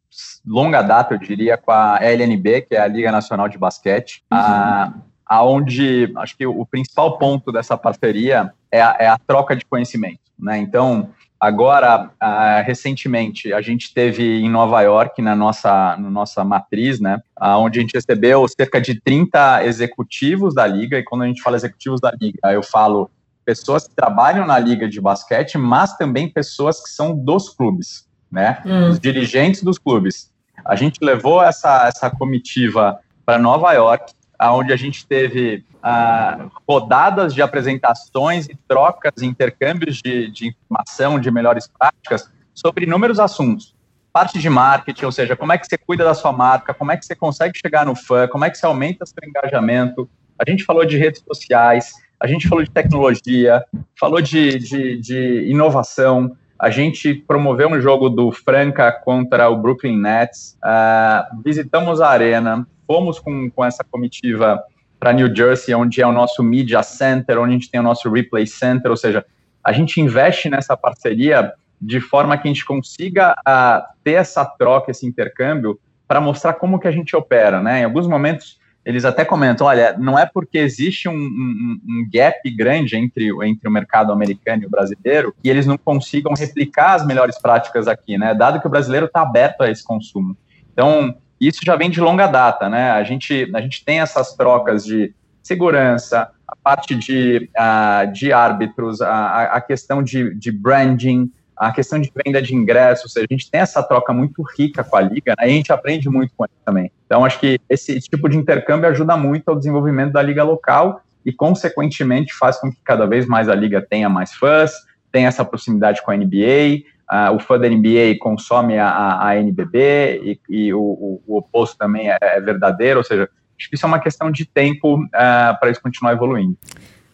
longa data, eu diria, com a LNB, que é a Liga Nacional de Basquete. Uhum. A, aonde acho que o principal ponto dessa parceria é a, é a troca de conhecimento, né? Então, agora, uh, recentemente, a gente teve em Nova York, na nossa, na nossa matriz, né, onde a gente recebeu cerca de 30 executivos da liga, e quando a gente fala executivos da liga, eu falo pessoas que trabalham na liga de basquete, mas também pessoas que são dos clubes, né, hum. os dirigentes dos clubes. A gente levou essa, essa comitiva para Nova York, onde a gente teve ah, rodadas de apresentações e trocas, intercâmbios de, de informação, de melhores práticas sobre inúmeros assuntos. Parte de marketing, ou seja, como é que você cuida da sua marca, como é que você consegue chegar no fã, como é que você aumenta seu engajamento. A gente falou de redes sociais, a gente falou de tecnologia, falou de, de, de inovação, a gente promoveu um jogo do Franca contra o Brooklyn Nets, uh, visitamos a arena, fomos com, com essa comitiva para New Jersey, onde é o nosso Media Center, onde a gente tem o nosso Replay Center, ou seja, a gente investe nessa parceria de forma que a gente consiga uh, ter essa troca, esse intercâmbio, para mostrar como que a gente opera, né? Em alguns momentos, eles até comentam, olha, não é porque existe um, um, um, gap grande entre, entre o mercado americano e o brasileiro que eles não consigam replicar as melhores práticas aqui, né? Dado que o brasileiro está aberto a esse consumo. Então, isso já vem de longa data, né? A gente, a gente tem essas trocas de segurança, a parte de, uh, de árbitros, a, a questão de, de branding, a questão de venda de ingressos, a gente tem essa troca muito rica com a liga, né? A gente aprende muito com isso também. Então, acho que esse tipo de intercâmbio ajuda muito ao desenvolvimento da liga local e, consequentemente, faz com que cada vez mais a liga tenha mais fãs, tenha essa proximidade com a NBA, Uh, o fã da NBA consome a, a, a NBB e, e o, o, o, oposto também é, é, verdadeiro, ou seja, acho que isso é uma questão de tempo uh, para isso continuar evoluindo.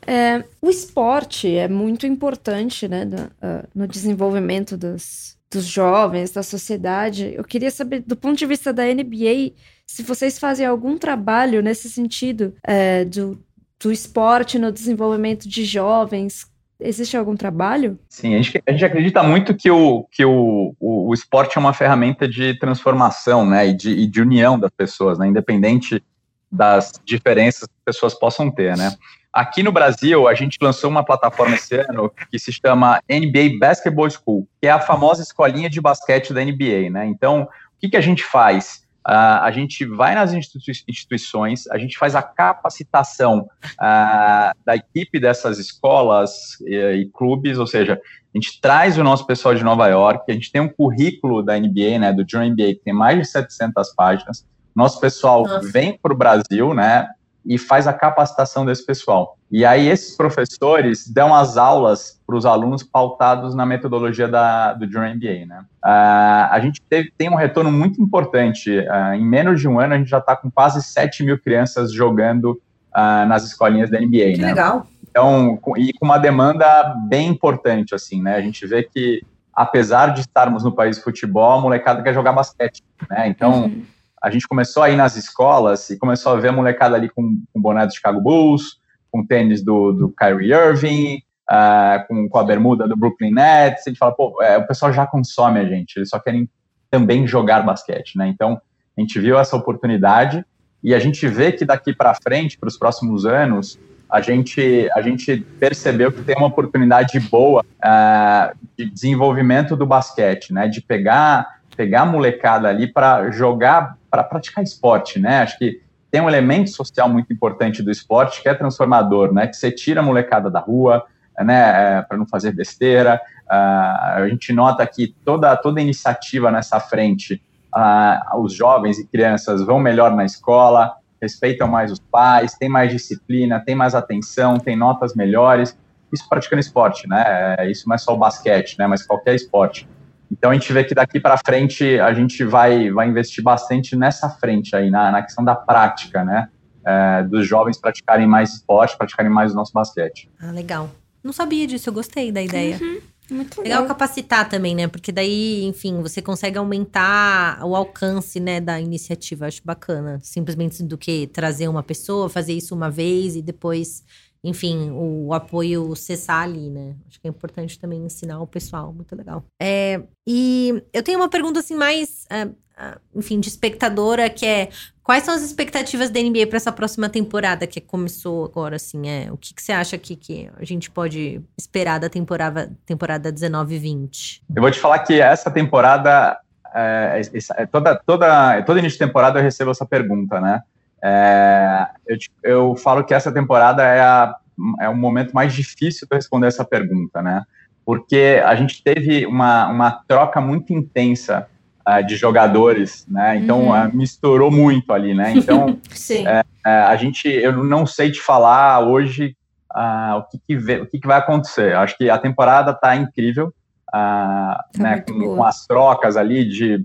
É, o esporte é muito importante né, no, uh, no desenvolvimento dos, dos jovens, da sociedade. Eu queria saber, do ponto de vista da NBA, se vocês fazem algum trabalho nesse sentido é, do, do esporte no desenvolvimento de jovens, Existe algum trabalho? Sim, a gente, a gente acredita muito que, o, que o, o, o, esporte é uma ferramenta de transformação, né, e de, e de união das pessoas, né, independente das diferenças que as pessoas possam ter, né. Aqui no Brasil, a gente lançou uma plataforma esse ano que se chama NBA Basketball School, que é a famosa escolinha de basquete da NBA, né? Então, o que, que a gente faz? Uh, a gente vai nas instituições, a gente faz a capacitação uh, da equipe dessas escolas e, e, clubes, ou seja, a gente traz o nosso pessoal de Nova York, a gente tem um currículo da NBA, né, do John NBA, que tem mais de 700 páginas, nosso pessoal Nossa. vem para o Brasil, né, e faz a capacitação desse pessoal. E aí esses professores dão as aulas para os alunos pautados na metodologia da, do John MBA, né? Uh, a gente teve, tem um retorno muito importante. Uh, em menos de um ano, a gente já está com quase 7 mil crianças jogando uh, nas escolinhas da NBA, que né? legal. Então, com, e com uma demanda bem importante, assim, né? A gente vê que, apesar de estarmos no país de futebol, a molecada quer jogar basquete, né? Então... Uhum a gente começou a ir nas escolas e começou a ver a molecada ali com, com boné do Chicago Bulls, com tênis do, do Kyrie Irving, uh, com, com, a bermuda do Brooklyn Nets. A gente fala, pô, é, o pessoal já consome a gente, eles só querem também jogar basquete, né? Então, a gente viu essa oportunidade e a gente vê que daqui para frente, para os próximos anos, a gente, a gente percebeu que tem uma oportunidade boa uh, de desenvolvimento do basquete, né? De pegar pegar a molecada ali para jogar, para praticar esporte, né? Acho que tem um elemento social muito importante do esporte que é transformador, né? Que você tira a molecada da rua, né? É, para não fazer besteira. Uh, a gente nota que toda toda iniciativa nessa frente, uh, os jovens e crianças vão melhor na escola, respeitam mais os pais, tem mais disciplina, tem mais atenção, tem notas melhores. Isso praticando esporte, né? É, isso não é só o basquete, né? Mas qualquer esporte. Então a gente vê que daqui para frente a gente vai, vai investir bastante nessa frente aí, na, na questão da prática, né? É, dos jovens praticarem mais esporte, praticarem mais o nosso basquete. Ah, legal. Não sabia disso, eu gostei da ideia. Uhum, muito legal. legal capacitar também, né? Porque daí, enfim, você consegue aumentar o alcance, né, da iniciativa. Acho bacana. Simplesmente do que trazer uma pessoa, fazer isso uma vez e depois enfim, o apoio cessar ali, né? Acho que é importante também ensinar o pessoal, muito legal. É, e eu tenho uma pergunta assim mais, é, é enfim, de espectadora, que é quais são as expectativas da NBA para essa próxima temporada que começou agora, assim, é, o que, que você acha que, que a gente pode esperar da temporada, temporada 19-20? Eu vou te falar que essa temporada, é, é, toda, toda, todo início de temporada eu recebo essa pergunta, né? É, eu, eu falo que essa temporada é, a, é o momento mais difícil de responder essa pergunta, né? Porque a gente teve uma, uma troca muito intensa uh, de jogadores, né? Então uhum. uh, misturou muito ali, né? Então é, é, a gente, eu não sei te falar hoje uh, o, que, que, vê, o que, que, vai acontecer. Acho que a temporada está incrível, tá né? Com, com, as trocas ali de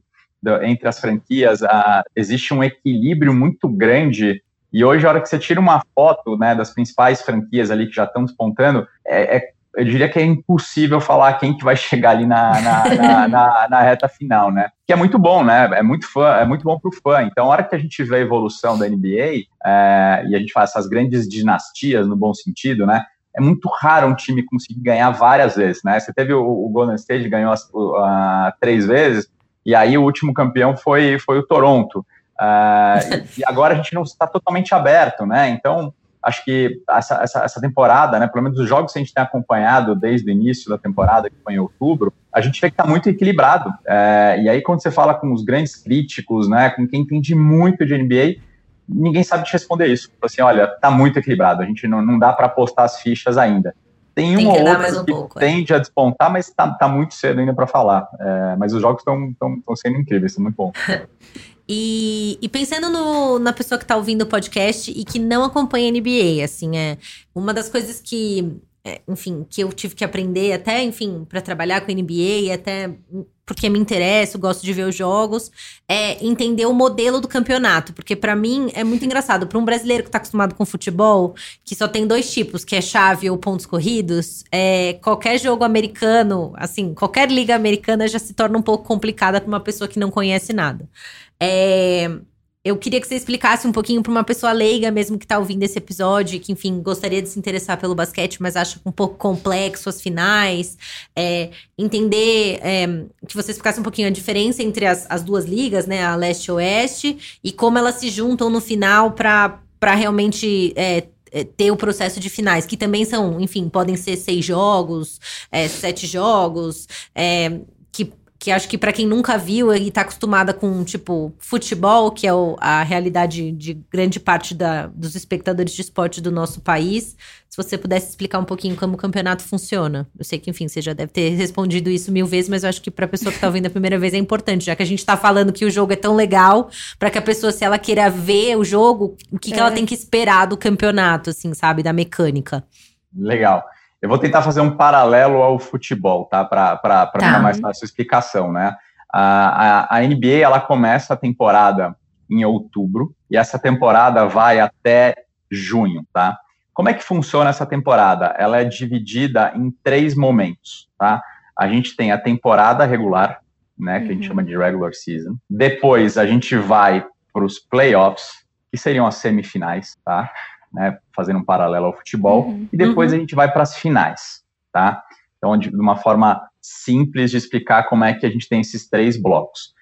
entre as franquias, a, existe um equilíbrio muito grande. E hoje, a hora que você tira uma foto né, das principais franquias ali que já estão despontando, é, é, eu diria que é impossível falar quem que vai chegar ali na, na, na, na, na reta final, né? Que é muito bom, né? É muito fã, é muito bom para o fã. Então, a hora que a gente vê a evolução da NBA é, e a gente faz essas grandes dinastias no bom sentido, né? É muito raro um time conseguir ganhar várias vezes, né? Você teve o, o Golden State ganhou as, uh, três vezes, e aí o último campeão foi, foi o Toronto. Uh, e agora a gente não está totalmente aberto, né? Então, acho que essa, essa, essa, temporada, né, pelo menos os jogos que a gente tem acompanhado desde o início da temporada, que foi em outubro, a gente vê que está muito equilibrado. É, e aí, quando você fala com os grandes críticos, né, com quem entende muito de NBA, ninguém sabe te responder isso. Assim, olha, está muito equilibrado, a gente não, não dá para apostar as fichas ainda. Tem, tem uma ou outra um que pouco, é. tende é. a despontar, mas tá, tá muito cedo ainda para falar. É, mas os jogos estão sendo incríveis, são muito bons. E, e, pensando no, na pessoa que está ouvindo o podcast e que não acompanha a NBA, assim, é uma das coisas que, enfim, que eu tive que aprender até, enfim, para trabalhar com a NBA, até porque me interessa, gosto de ver os jogos, é entender o modelo do campeonato. Porque para mim é muito engraçado. Para um brasileiro que tá acostumado com futebol, que só tem dois tipos, que é chave ou pontos corridos, é, qualquer jogo americano, assim, qualquer liga americana já se torna um pouco complicada para uma pessoa que não conhece nada. É, eu queria que você explicasse um pouquinho para uma pessoa leiga mesmo que está ouvindo esse episódio, que, enfim, gostaria de se interessar pelo basquete, mas acha um pouco complexo as finais. É, entender é, que você explicasse um pouquinho a diferença entre as, as duas ligas, né? A leste e oeste, e como elas se juntam no final para realmente. É, é, ter o processo de finais, que também são, enfim, podem ser seis jogos, é, sete jogos, é, que acho que para quem nunca viu e tá acostumada com, tipo, futebol, que é o, a realidade de grande parte da, dos espectadores de esporte do nosso país, se você pudesse explicar um pouquinho como o campeonato funciona. Eu sei que, enfim, você já deve ter respondido isso mil vezes, mas eu acho que pra pessoa que tá ouvindo a primeira vez é importante, já que a gente tá falando que o jogo é tão legal, para que a pessoa, se ela queira ver o jogo, o que, é. que ela é. tem que esperar do campeonato, assim, sabe, da mecânica. Legal. Eu vou tentar fazer um paralelo ao futebol, tá? Para tá. ficar mais fácil a explicação, né? A, a, a, NBA ela começa a temporada em outubro e essa temporada vai até junho, tá? Como é que funciona essa temporada? Ela é dividida em três momentos, tá? A gente tem a temporada regular, né, que uhum. a gente uhum. chama de regular season. Depois a gente vai para os playoffs, que seriam as semifinais, tá? Né, fazendo um paralelo ao futebol, uhum. e depois uhum. a gente vai para as finais, tá? Então, de uma forma simples de explicar como é que a gente tem esses três blocos.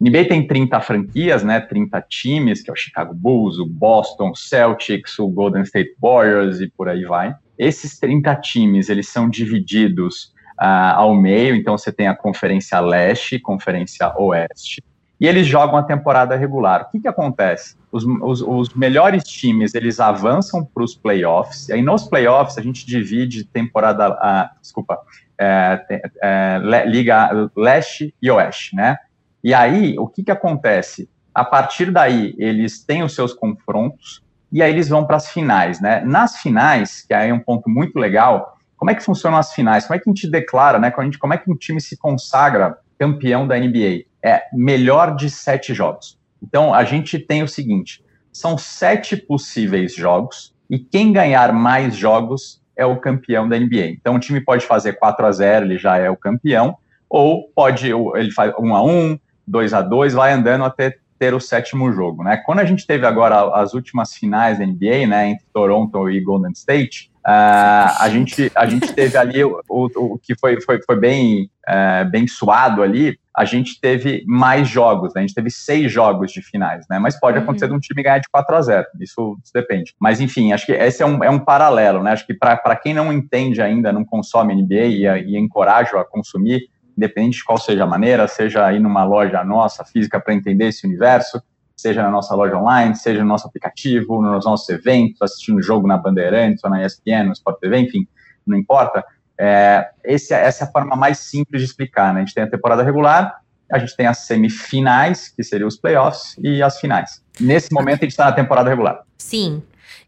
NBA tem 30 franquias, né, 30 times, que é o Chicago Bulls, o Boston Celtics, o Golden State Warriors e por aí vai. Esses 30 times, eles são divididos uh, ao meio, então você tem a Conferência Leste, Conferência Oeste, e eles jogam a temporada regular. O que, que acontece? Os, os, os melhores times eles avançam para os playoffs, e aí nos playoffs a gente divide temporada, desculpa, é, é, Liga Leste e Oeste, né? E aí, o que, que acontece? A partir daí, eles têm os seus confrontos, e aí eles vão para as finais, né? Nas finais, que aí é um ponto muito legal, como é que funcionam as finais? Como é que a gente declara, né? Como, gente, como é que um time se consagra campeão da NBA? É melhor de sete jogos. Então, a gente tem o seguinte: são sete possíveis jogos, e quem ganhar mais jogos é o campeão da NBA. Então, o time pode fazer 4 a 0 ele já é o campeão, ou pode, ele faz 1 a 1 2 a 2 vai andando até ter o sétimo jogo, né? Quando a gente teve agora as últimas finais da NBA, né, entre Toronto e Golden State, Uh, a, gente, a gente teve ali o, o, o que foi, foi, foi bem, uh, bem suado ali, a gente teve mais jogos, né? a gente teve seis jogos de finais, né? Mas pode uhum. acontecer de um time ganhar de 4 a 0 isso, isso, depende. Mas enfim, acho que esse é um, é um paralelo, né? Acho que para quem não entende ainda, não consome NBA e, e encoraja a consumir, independente de qual seja a maneira, seja aí numa loja nossa física para entender esse universo, seja na nossa loja online, seja no nosso aplicativo, nos nossos eventos, assistindo jogo na Bandeirantes ou na ESPN, no Sport TV, enfim, não importa. É, esse, essa é a forma mais simples de explicar, né? A gente tem a temporada regular, a gente tem as semifinais, que seriam os playoffs, e as finais. Nesse momento, a gente está na temporada regular. Sim.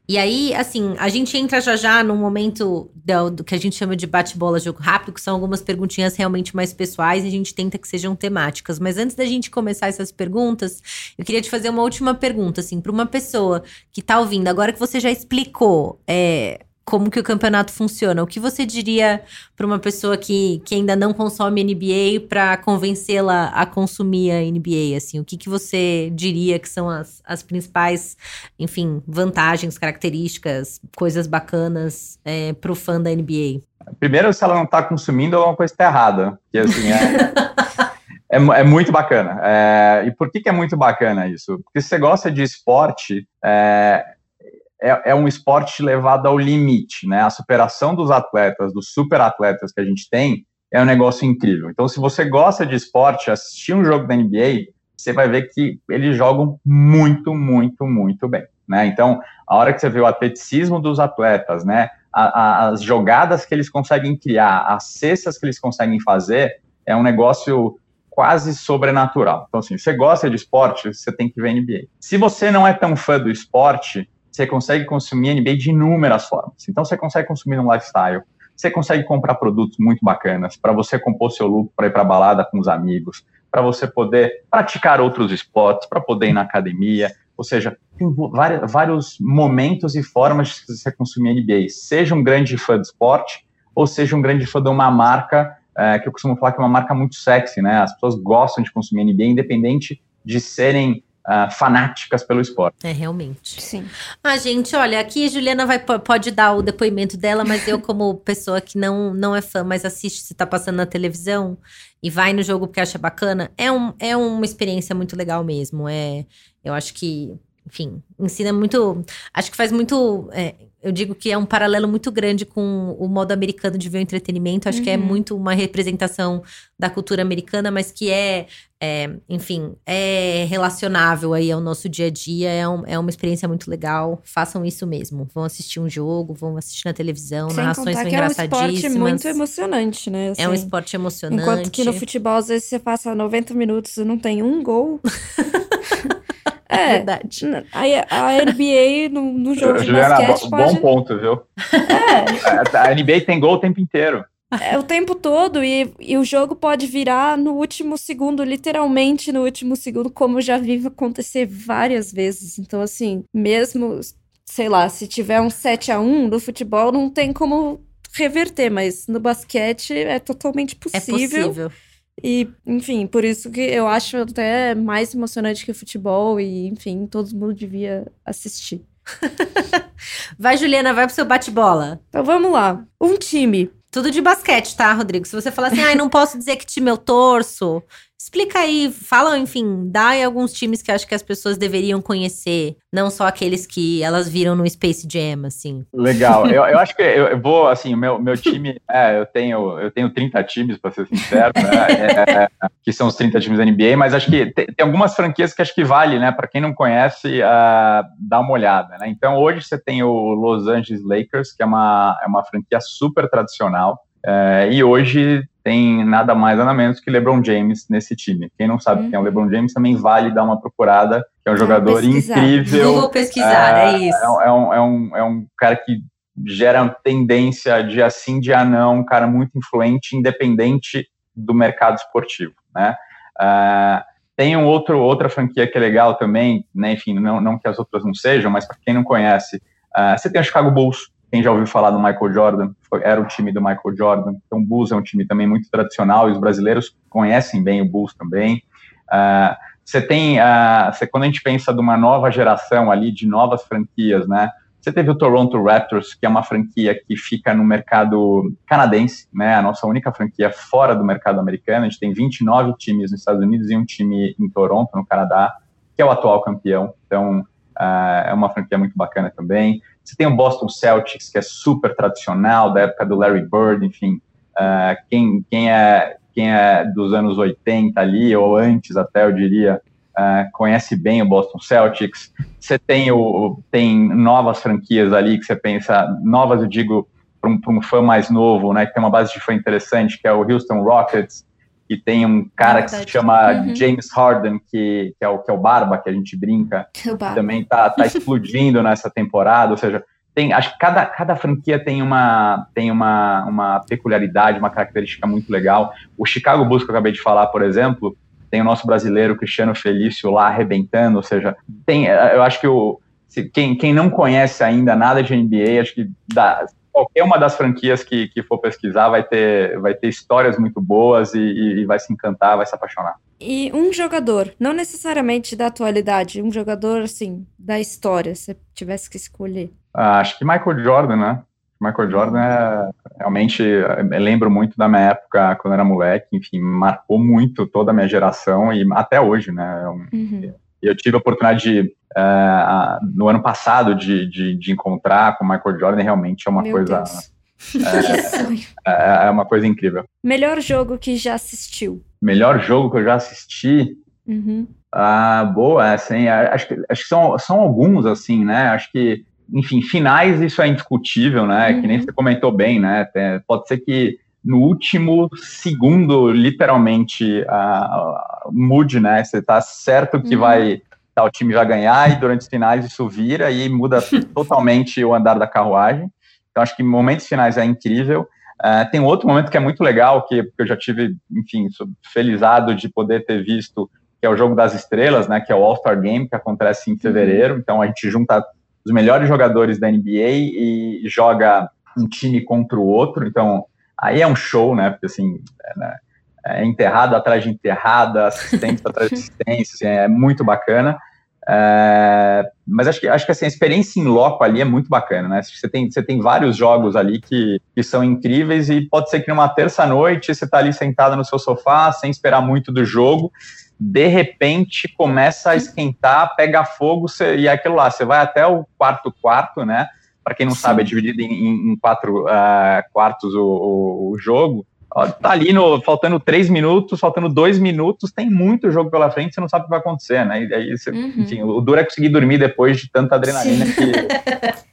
E aí, assim, a gente entra já já num momento do, do que a gente chama de bate-bola jogo rápido, que são algumas perguntinhas realmente mais pessoais e a gente tenta que sejam temáticas. Mas antes da gente começar essas perguntas, eu queria te fazer uma última pergunta, assim, para uma pessoa que está ouvindo, agora que você já explicou, é, como que o campeonato funciona. O que você diria para uma pessoa que, que ainda não consome NBA para convencê-la a consumir a NBA? Assim, o que, que você diria que são as, as principais, enfim, vantagens, características, coisas bacanas é, para o fã da NBA? Primeiro, se ela não está consumindo, alguma coisa está errada. Que assim é. É, é, muito bacana. É, e por que, que, é muito bacana isso? Porque se você gosta de esporte, é, é, é, um esporte levado ao limite, né? A superação dos atletas, dos super atletas que a gente tem, é um negócio incrível. Então, se você gosta de esporte, assistir um jogo da NBA, você vai ver que eles jogam muito, muito, muito bem, né? Então, a hora que você vê o atleticismo dos atletas, né? A, a, as jogadas que eles conseguem criar, as cestas que eles conseguem fazer, é um negócio quase sobrenatural. Então, assim, você gosta de esporte, você tem que ver NBA. Se você não é tão fã do esporte, você consegue consumir NBA de inúmeras formas. Então, você consegue consumir um lifestyle, você consegue comprar produtos muito bacanas para você compor seu lucro para ir para balada com os amigos, para você poder praticar outros esportes, para poder ir na academia. Ou seja, tem vários, vários momentos e formas de você consumir NBA. Seja um grande fã de esporte ou seja um grande fã de uma marca é, que eu costumo falar que é uma marca muito sexy, né? As pessoas gostam de consumir NBA, independente de serem uh, fanáticas pelo esporte. É, realmente. Sim. Ah, gente, olha, aqui a Juliana vai, pode dar o depoimento dela, mas eu, como pessoa que não, não é fã, mas assiste se tá passando na televisão e vai no jogo porque acha bacana, é, um, é uma experiência muito legal mesmo. É, eu acho que, enfim, ensina muito. Acho que faz muito. É, eu digo que é um paralelo muito grande com o modo americano de ver o entretenimento. Acho uhum. que é uhum. muito uma representação da cultura americana, mas que é, é, enfim, é relacionável aí ao nosso dia a dia. É, um, é uma experiência muito legal. Façam isso mesmo. Vão assistir um jogo, vão assistir na televisão, Sem narrações são engraçadíssimas. É um esporte muito emocionante, né? Assim, é um esporte emocionante. Enquanto que no futebol, às vezes, você passa 90 minutos e não tem um gol. É, verdade. A, a NBA no, no jogo de Juliana, basquete bom pode... ponto, viu? É. A, a NBA tem gol o tempo inteiro. É o tempo todo e, e o jogo pode virar no último segundo, literalmente no último segundo, como já vi acontecer várias vezes. Então, assim, mesmo, sei lá, se tiver um 7 a 1 no futebol, não tem como reverter, mas no basquete é totalmente possível. É possível. E, enfim, por isso que eu acho até mais emocionante que o futebol e, enfim, todo mundo devia assistir. vai, Juliana, vai pro seu bate-bola. Então vamos lá. Um time. Tudo de basquete, tá, Rodrigo? Se você falar assim, ai, não posso dizer que time eu torço, Explica aí, fala, enfim, dá aí alguns times que acho que as pessoas deveriam conhecer, não só aqueles que elas viram no Space Jam, assim. Legal, eu, eu acho que eu, eu vou, assim, o meu, meu time, é, eu tenho, eu tenho 30 times, para ser sincero, né, é, é, que são os 30 times da NBA, mas acho que tem, tem algumas franquias que acho que vale, né, para quem não conhece, uh, dar uma olhada, né. Então, hoje você tem o Los Angeles Lakers, que é uma, é uma franquia super tradicional, é, e hoje tem nada mais nada menos que LeBron James nesse time. Quem não sabe quem é o LeBron James também vale dar uma procurada, que é um jogador incrível. Vou pesquisar, é, é isso. É, é, um, é, um, é um cara que gera tendência de assim, de anão, um cara muito influente, independente do mercado esportivo, né? Uh, tem um outro, outra franquia que é legal também, né? Enfim, não, não que as outras não sejam, mas para quem não conhece, uh, você tem o Chicago Bulls, quem já ouviu falar do Michael Jordan, era o time do Michael Jordan. Então, o Bulls é um time também muito tradicional e os brasileiros conhecem bem o Bulls também. Uh, você tem, uh, quando a gente pensa de uma nova geração ali, de novas franquias, né? Você teve o Toronto Raptors, que é uma franquia que fica no mercado canadense, né? A nossa única franquia fora do mercado americano. A gente tem 29 times nos Estados Unidos e um time em Toronto, no Canadá, que é o atual campeão. Então, uh, é uma franquia muito bacana também. Você tem o Boston Celtics, que é super tradicional, da época do Larry Bird, enfim. Uh, quem, quem, é, quem é dos anos 80 ali, ou antes até, eu diria, uh, conhece bem o Boston Celtics. Você tem, o, tem novas franquias ali que você pensa, novas eu digo para um, um, fã mais novo, né, que tem uma base de fã interessante, que é o Houston Rockets, que tem um cara que se chama uhum. James Harden, que, que, é o, que é o Barba, que a gente brinca, que também tá, tá explodindo nessa temporada, ou seja, tem, acho que cada, cada franquia tem uma, tem uma, uma peculiaridade, uma característica muito legal. O Chicago Bulls, que eu acabei de falar, por exemplo, tem o nosso brasileiro Cristiano Felício lá arrebentando, ou seja, tem, eu acho que o, se, quem, quem não conhece ainda nada de NBA, acho que dá, qualquer uma das franquias que, que for pesquisar vai ter, vai ter histórias muito boas e, e, vai se encantar, vai se apaixonar. E um jogador, não necessariamente da atualidade, um jogador, assim, da história, se tivesse que escolher. Ah, acho que Michael Jordan, né? Michael Jordan é, realmente, eu lembro muito da minha época quando era moleque, enfim, marcou muito toda a minha geração e até hoje, né? É uhum. Eu tive a oportunidade de uh, no ano passado de, de, de, encontrar com o Michael Jordan, realmente é uma Meu coisa. É, é, é, uma coisa incrível. Melhor jogo que já assistiu? Melhor jogo que eu já assisti? Uhum. Ah, boa, assim, acho que, acho que são, são alguns, assim, né? Acho que, enfim, finais isso é indiscutível, né? Uhum. Que nem uhum. você comentou bem, né? Pode ser que no último segundo, literalmente, uh, mude, né? Você tá certo que uhum. vai tá, time já ganhar, e durante os finais isso vira e muda totalmente o andar da carruagem. Então, acho que momentos finais é incrível. Uh, tem outro momento que é muito legal, que, que eu já tive, enfim, felizado de poder ter visto, que é o Jogo das Estrelas, né, que é o All-Star Game, que acontece em fevereiro. Uhum. Então, a gente junta os melhores jogadores da NBA e joga um time contra o outro. Então, aí é um show, né, porque, assim, é, né, é enterrada atrás de enterrada, assistência atrás de assistência, assim, é muito bacana. É, mas acho que, acho que assim, a experiência em loco ali é muito bacana, né? Você tem, você tem vários jogos ali que, que são incríveis e pode ser que numa terça-noite você está ali sentado no seu sofá, sem esperar muito do jogo, de repente começa a esquentar, pega fogo você, e é aquilo lá, você vai até o quarto quarto, né? Para quem não Sim. sabe, é dividido em, em quatro uh, quartos o, o, o jogo tá ali no, faltando três minutos, faltando dois minutos, tem muito jogo pela frente, você não sabe o que vai acontecer, né? E aí, você, uhum. enfim, o duro é conseguir dormir depois de tanta adrenalina que,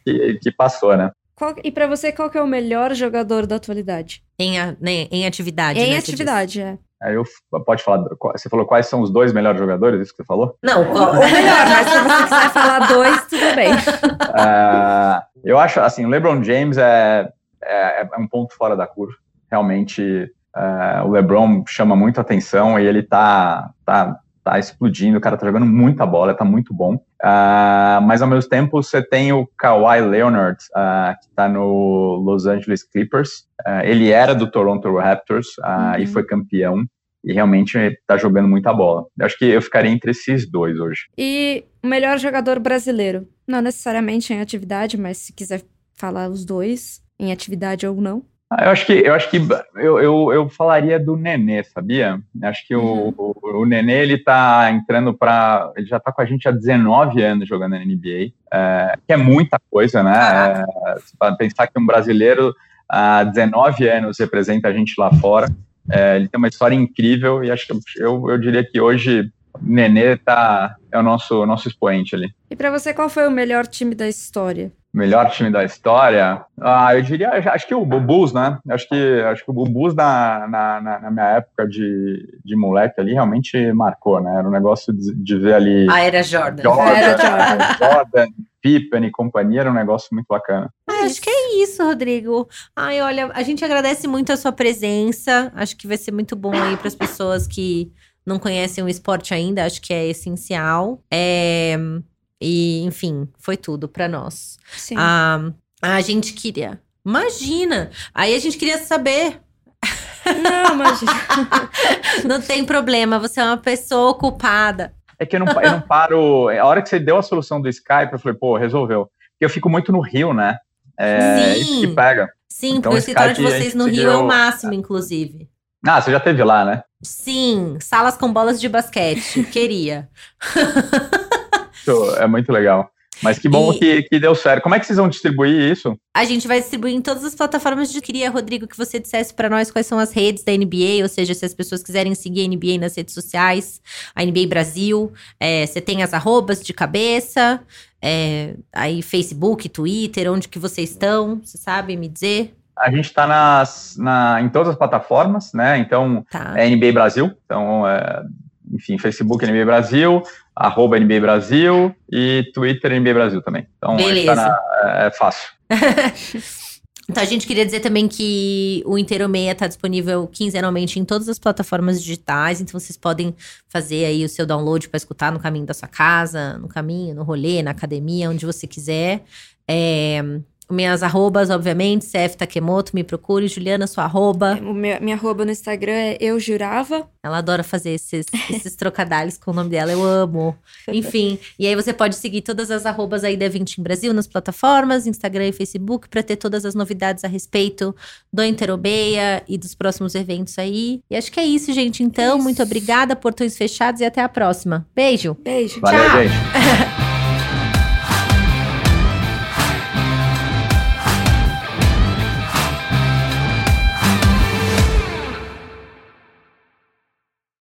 que, que, passou, né? Qual, e para você, qual que é o melhor jogador da atualidade? Em, a, né, em atividade, Em né, atividade, é. Aí eu pode falar. Você falou quais são os dois melhores jogadores? Isso que você falou? Não, o melhor, mas se você quiser falar dois, tudo bem. Uh, eu acho assim, o LeBron James é, é, é um ponto fora da curva realmente uh, o LeBron chama muito atenção e ele tá, tá, tá explodindo, o cara tá jogando muita bola, tá muito bom. Uh, mas ao mesmo tempo você tem o Kawhi Leonard, uh, que tá no Los Angeles Clippers. ele era do Toronto Raptors uhum. e foi campeão. E realmente tá jogando muita bola. Eu acho que eu ficaria entre esses dois hoje. E o melhor jogador brasileiro? Não necessariamente em atividade, mas se quiser falar os dois, em atividade ou não. Ah, eu acho que eu acho que eu, eu, eu falaria do Nenê, sabia? Acho que uhum. o, o, o Nenê ele tá entrando para ele já tá com a gente há 19 anos jogando na NBA, é, que é muita coisa, né? É, pensar que um brasileiro há 19 anos representa a gente lá fora, é, ele tem uma história incrível e acho que eu, eu diria que hoje o Nenê tá é o nosso nosso expoente ali. E para você qual foi o melhor time da história? Melhor time da história, ah, eu diria, acho que o Bulls, né? Acho que, acho que o Bulls na, na, na, minha época de, de moleque ali realmente marcou, né? Era um negócio de, de ver ali. A era Jordan. Jordan, era Jordan. Jordan, Pippen e companhia, era um negócio muito bacana. Ah, acho que é isso, Rodrigo. Ai, olha, a gente agradece muito a sua presença. Acho que vai ser muito bom aí para as pessoas que não conhecem o esporte ainda. Acho que é essencial. É e, enfim, foi tudo para nós. Sim. Ah, a gente queria. Imagina! Aí a gente queria saber. Não, imagina. não tem problema, você é uma pessoa ocupada. É que eu não, eu não paro. A hora que você deu a solução do Skype, eu falei, pô, resolveu. Porque eu fico muito no Rio, né? É Sim. isso que pega. Sim, então, porque o escritório de vocês no Rio deu... é o máximo, inclusive. Ah, você já teve lá, né? Sim, salas com bolas de basquete. Queria. Isso é muito legal. Mas que bom e... que, que deu certo. Como é que vocês vão distribuir isso? A gente vai distribuir em todas as plataformas de queria, Rodrigo, que você dissesse para nós quais são as redes da NBA, ou seja, se as pessoas quiserem seguir a NBA nas redes sociais, a NBA Brasil, é, você tem as arrobas de cabeça, é, aí Facebook, Twitter, onde que vocês estão, você sabe me dizer? A gente está na, em todas as plataformas, né? Então, tá. é NBA Brasil. Então, é, enfim, Facebook NBA Brasil, arroba NBA Brasil e Twitter NBA Brasil também. Então, Beleza. Na, é, é fácil. Então, a gente queria dizer também que o Inteiro Meia está disponível quinzenalmente em todas as plataformas digitais, então vocês podem fazer aí o seu download para escutar no caminho da sua casa, no caminho, no rolê, na academia, onde você quiser. É, minhas arrobas, obviamente, CF Takemoto, me procure. Juliana, sua arroba. O meu, minha arroba no Instagram é Eu Jurava. Ela adora fazer esses, esses trocadilhos com o nome dela, eu amo. Enfim, e aí você pode seguir todas as arrobas aí da 20 em Brasil nas plataformas, Instagram e Facebook, para ter todas as novidades a respeito do Interobeia e dos próximos eventos aí. E acho que é isso, gente. Então, é isso. muito obrigada, portões fechados e até a próxima. Beijo. Beijo. Valeu, Tchau. gente.